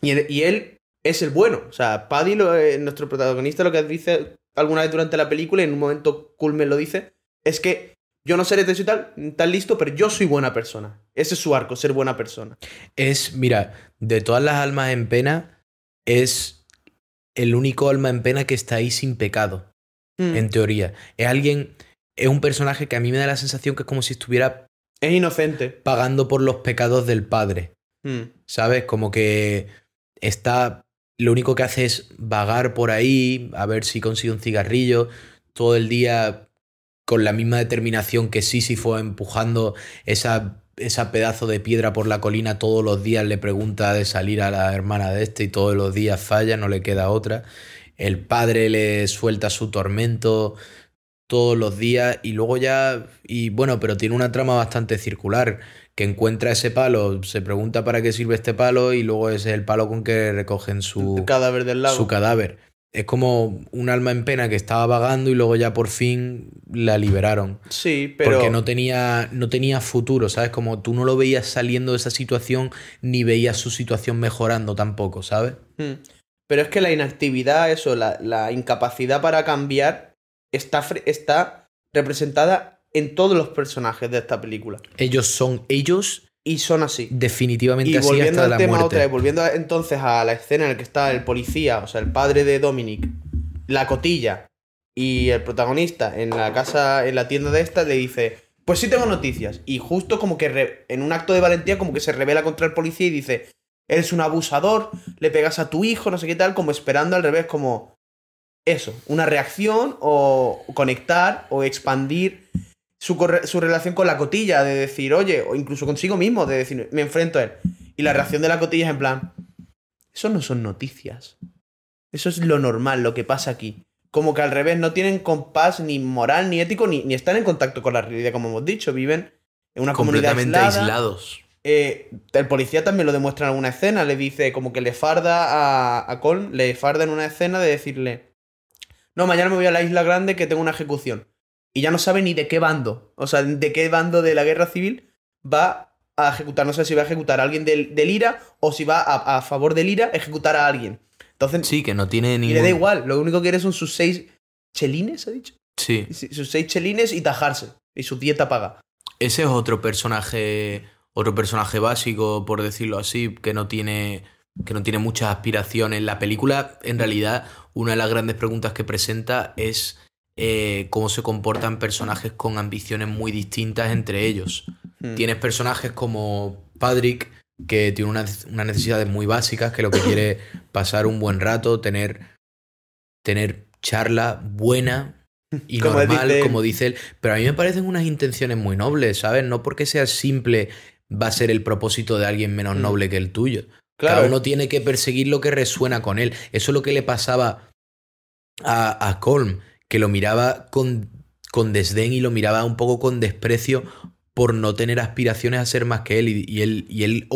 y, él- y él es el bueno. O sea, Paddy, lo- eh, nuestro protagonista, lo que dice alguna vez durante la película, y en un momento Culmen lo dice, es que yo no seré y tal, tan listo, pero yo soy buena persona. Ese es su arco, ser buena persona. Es, mira, de todas las almas en pena, es el único alma en pena que está ahí sin pecado, Mm. en teoría. Es alguien, es un personaje que a mí me da la sensación que es como si estuviera Es inocente. pagando por los pecados del padre. Mm. ¿Sabes? Como que está. Lo único que hace es vagar por ahí, a ver si consigue un cigarrillo, todo el día con la misma determinación que Sísifo empujando esa, esa pedazo de piedra por la colina todos los días, le pregunta de salir a la hermana de este y todos los días falla, no le queda otra. El padre le suelta su tormento todos los días y luego ya, y bueno, pero tiene una trama bastante circular, que encuentra ese palo, se pregunta para qué sirve este palo y luego ese es el palo con que recogen su, El cadáver del lago. su cadáver. Es como un alma en pena que estaba vagando y luego ya por fin la liberaron. sí, pero... Porque no tenía, no tenía futuro, ¿sabes? Como tú no lo veías saliendo de esa situación ni veías su situación mejorando tampoco, ¿sabes? Mm. Pero es que la inactividad, eso, la, la incapacidad para cambiar, está, está representada en todos los personajes de esta película. Ellos son ellos Y son así. definitivamente Y así volviendo hasta al la tema muerte. otra vez, volviendo entonces a la escena en la que está el policía, o sea, el padre de Dominic, la cotilla y el protagonista en la casa, en la tienda de esta, le dice, pues sí tengo noticias. Y justo como que re- en un acto de valentía como que se revela contra el policía y dice, eres un abusador, le pegas a tu hijo, no sé qué tal, como esperando al revés, como eso, una reacción o conectar o expandir su, corre- su relación con la cotilla, de decir, oye, o incluso consigo mismo, de decir, me enfrento a él. Y la reacción de la cotilla es en plan, eso no son noticias. Eso es lo normal, lo que pasa aquí. Como que al revés, no tienen compás ni moral, ni ético, ni, ni están en contacto con la realidad, como hemos dicho. Viven en una comunidad aislada. aislados. Eh, el policía también lo demuestra en alguna escena. Le dice, como que le farda a, a Colm, le farda en una escena de decirle: No, mañana me voy a la isla grande que tengo una ejecución. Y ya no sabe ni de qué bando. O sea, de qué bando de la guerra civil va a ejecutar. No sé si va a ejecutar a alguien del, del IRA o si va a, a favor del IRA a ejecutar a alguien. Entonces, Sí, que no tiene y ningún... le da igual. Lo único que quiere son sus seis chelines, ¿ha dicho? Sí. Sí, Sus seis chelines y tajarse. Y su dieta paga. Ese es otro personaje, otro personaje básico, por decirlo así, que no tiene, que no tiene muchas aspiraciones. La película, en realidad, una de las grandes preguntas que presenta es eh, cómo se comportan personajes con ambiciones muy distintas entre ellos. Hmm. Tienes personajes como Patrick, que tiene unas, unas necesidades muy básicas, que lo que quiere es pasar un buen rato, tener, tener charla buena y Como normal, dice como dice él. Pero a mí me parecen unas intenciones muy nobles, ¿sabes? No porque sea simple va a ser el propósito de alguien menos Mm. noble que el tuyo. Claro. Cada uno tiene que perseguir lo que resuena con él. Eso es lo que le pasaba a, a Colm, que lo miraba con, con desdén y lo miraba un poco con desprecio por no tener aspiraciones a ser más que él. Y, y él, y él,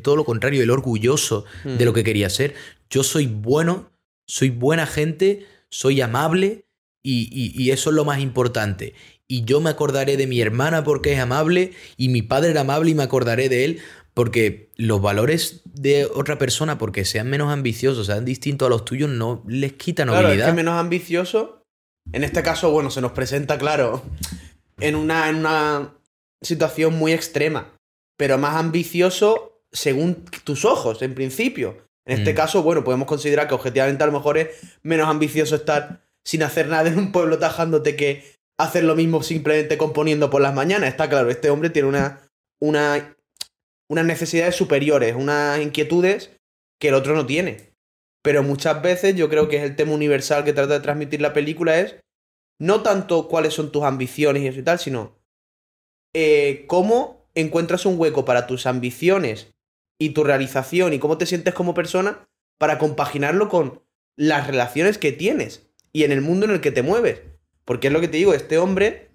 todo lo contrario, él orgulloso de lo que quería ser. Yo soy bueno, soy buena gente, soy amable y, y- y eso es lo más importante. Y yo me acordaré de mi hermana porque es amable y mi padre era amable y me acordaré de él porque los valores de otra persona, porque sean menos ambiciosos, sean distintos a los tuyos, no les quita Claro, es nobilidad. que menos ambicioso. En este caso, bueno, se nos presenta, claro, en una, en una situación muy extrema. Pero más ambicioso según tus ojos, en principio. En este Mm. caso, bueno, podemos considerar que objetivamente a lo mejor es menos ambicioso estar sin hacer nada en un pueblo tajándote que hacer lo mismo simplemente componiendo por las mañanas. Está claro, este hombre tiene una, una, unas necesidades superiores, unas inquietudes que el otro no tiene. Pero muchas veces yo creo que es el tema universal que trata de transmitir la película es no tanto cuáles son tus ambiciones y eso y tal, sino eh, cómo encuentras un hueco para tus ambiciones y tu realización y cómo te sientes como persona para compaginarlo con las relaciones que tienes y en el mundo en el que te mueves. Porque es lo que te digo, este hombre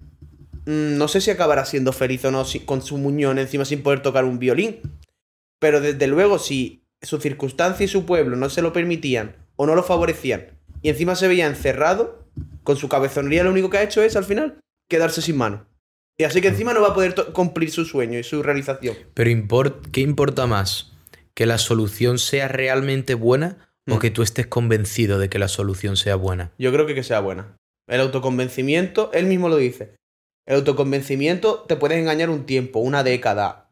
mm, no sé si acabará siendo feliz o no con su muñón encima sin poder tocar un violín. Pero desde luego, si su circunstancia y su pueblo no se lo permitían o no lo favorecían y encima se veía encerrado, con su cabezonería lo único que ha hecho es al final quedarse sin mano. Y así que encima no va a poder cumplir su sueño y su realización. Pero import- ¿qué importa más? ¿Que la solución sea realmente buena o Mm. que tú estés convencido de que la solución sea buena? Yo creo que que sea buena. El autoconvencimiento, él mismo lo dice. El autoconvencimiento te puedes engañar un tiempo, una década,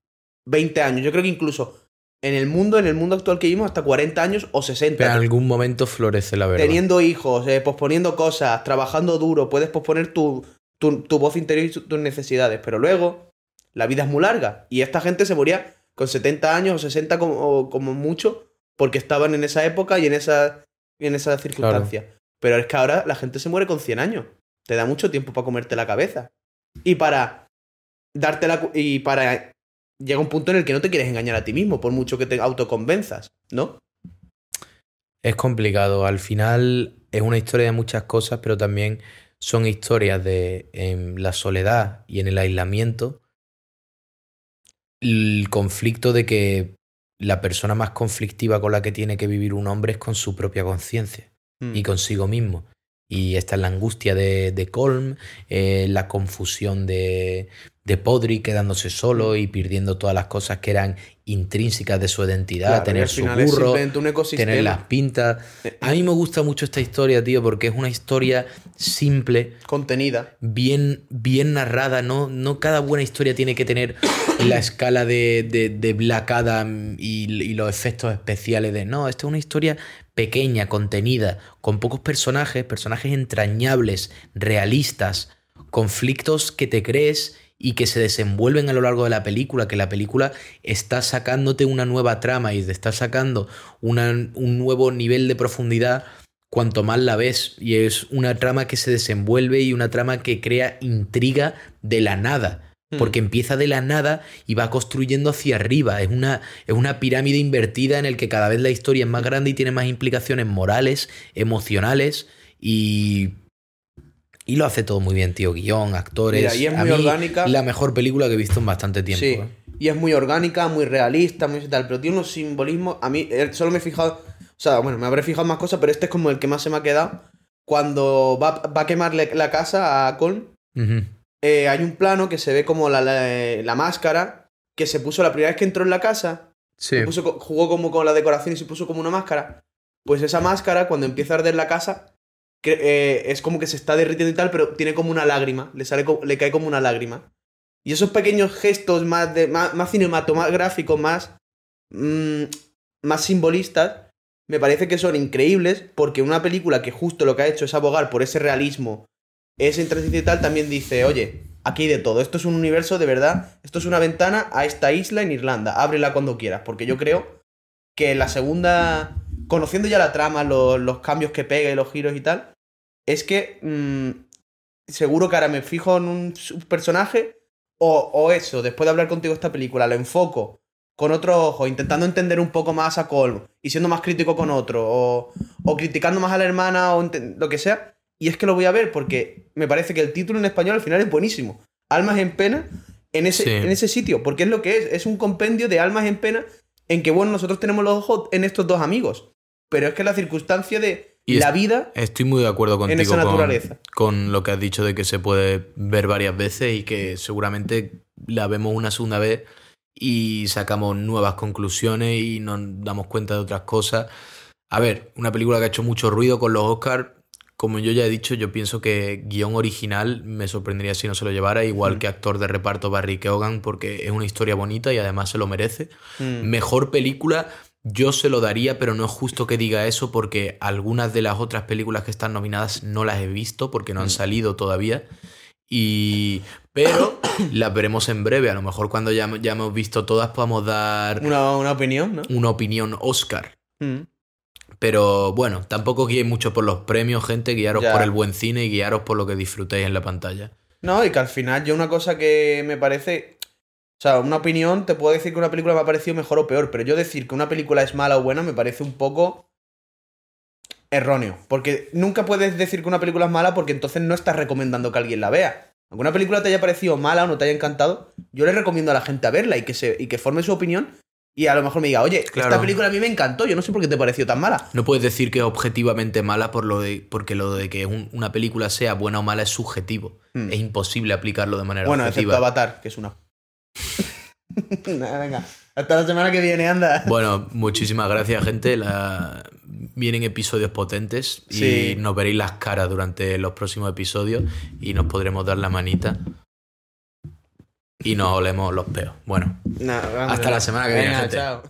20 años. Yo creo que incluso en el mundo, en el mundo actual que vivimos, hasta 40 años o 60. Pero en algún momento florece la verdad. teniendo hijos, eh, posponiendo cosas, trabajando duro, puedes posponer tu, tu, tu voz interior y tu- tus necesidades. Pero luego, la vida es muy larga. Y esta gente se moría con 70 años o 60 como, o como mucho, porque estaban en esa época y en esa, y en esa circunstancia. Pero es que ahora la gente se muere con 100 años. Te da mucho tiempo para comerte la cabeza. Y para darte la... Y para... Llega un punto en el que no te quieres engañar a ti mismo, por mucho que te autoconvenzas, ¿no? Es complicado. Al final es una historia de muchas cosas, pero también son historias de en la soledad y en el aislamiento. El conflicto de que la persona más conflictiva con la que tiene que vivir un hombre es con su propia conciencia Mm. y consigo mismo. Y esta es la angustia de, de Colm, eh, la confusión de, de Podri quedándose solo y perdiendo todas las cosas que eran intrínsecas de su identidad, Claro, tener su burro, tener las pintas. A mí me gusta mucho esta historia, tío, porque es una historia simple, Contenida. bien, bien narrada. No, no cada buena historia tiene que tener la escala de, de, de Black Adam y, y los efectos especiales de. No, esta es una historia pequeña, contenida, con pocos personajes, personajes entrañables, realistas, conflictos que te crees y que se desenvuelven a lo largo de la película, que la película está sacándote una nueva trama y te está sacando una- un nuevo nivel de profundidad cuanto más la ves. Y es una trama que se desenvuelve y una trama que crea intriga de la nada. Porque empieza de la nada y va construyendo hacia arriba. Es una, es una pirámide invertida en el que cada vez la historia es más grande y tiene más implicaciones morales, emocionales y. Y lo hace todo muy bien, tío. Guión, actores. Mira, y es muy mí, orgánica. La mejor película que he visto en bastante tiempo. Sí. ¿eh? Y es muy orgánica, muy realista, muy tal, pero tiene unos simbolismos. A mí eh, solo me he fijado. O sea, bueno, me habré fijado más cosas, pero este es como el que más se me ha quedado. Cuando va, va a quemarle la casa a Colm, eh, hay un plano que se ve como la, la, la máscara que se puso la primera vez que entró en la casa. Sí. se puso jugó como con la decoración y se puso como una máscara. Pues esa máscara, cuando empieza a arder la casa, eh, es como que se está derritiendo y tal, pero tiene como una lágrima. Le, sale, le cae como una lágrima. Y esos pequeños gestos más, de, más, más cinematográficos, más, mm, más simbolistas, me parece que son increíbles porque una película que justo lo que ha hecho es abogar por ese realismo, ese inteligencia y tal, también dice, oye, aquí hay de todo, esto es un universo de verdad, esto es una ventana a esta isla en Irlanda, ábrela cuando quieras, porque yo creo que la segunda, conociendo ya la trama, los, los cambios que pega y los giros y tal, es que mm, seguro que ahora me fijo en un personaje o, o eso, después de hablar contigo esta película, lo enfoco con otro ojo, intentando entender un poco más a Colm y siendo más crítico con otro, o, o criticando más a la hermana o lo que sea, y es que lo voy a ver porque me parece que el título en español al final es buenísimo. Almas en pena en ese, Sí. en ese sitio, porque es lo que es, es un compendio de almas en pena en que, bueno, nosotros tenemos los ojos en estos dos amigos, pero es que la circunstancia de Y la es- vida Estoy muy de acuerdo contigo esa con- naturaleza. Con, lo que has dicho de que se puede ver varias veces y que seguramente la vemos una segunda vez y sacamos nuevas conclusiones y nos damos cuenta de otras cosas. A ver, una película que ha hecho mucho ruido con los Oscars. Como yo ya he dicho, yo pienso que guion original me sorprendería si no se lo llevara, igual Mm. que actor de reparto Barry Keoghan, porque es una historia bonita y además se lo merece. Mm. Mejor película, yo se lo daría, pero no es justo que diga eso porque algunas de las otras películas que están nominadas no las he visto porque no han Mm. salido todavía. Y. Pero las veremos en breve. A lo mejor cuando ya, ya hemos visto todas podamos dar una, una opinión, ¿no? una opinión Oscar. Mm. Pero bueno, tampoco guiéis mucho por los premios, gente. Guiaros Ya. por el buen cine y guiaros por lo que disfrutéis en la pantalla. No, y que al final yo una cosa que me parece... O sea, una opinión, te puedo decir que una película me ha parecido mejor o peor, pero yo decir que una película es mala o buena me parece un poco erróneo. Porque nunca puedes decir que una película es mala porque entonces no estás recomendando que alguien la vea. Aunque una película te haya parecido mala o no te haya encantado, yo le recomiendo a la gente a verla y que, se, y que forme su opinión y a lo mejor me diga, oye, Claro. esta película a mí me encantó, yo no sé por qué te pareció tan mala. No puedes decir que es objetivamente mala por lo de, porque lo de que un- una película sea buena o mala es subjetivo. Hmm. Es imposible aplicarlo de manera Bueno, excepto objetiva. Avatar, que es una... Venga. Hasta la semana que viene, anda. Bueno, muchísimas gracias, gente. La- Vienen episodios potentes y Sí. nos veréis las caras durante los próximos episodios y nos podremos dar la manita y nos olemos los peos. Bueno, hasta la semana que viene, Venga, gente. chao.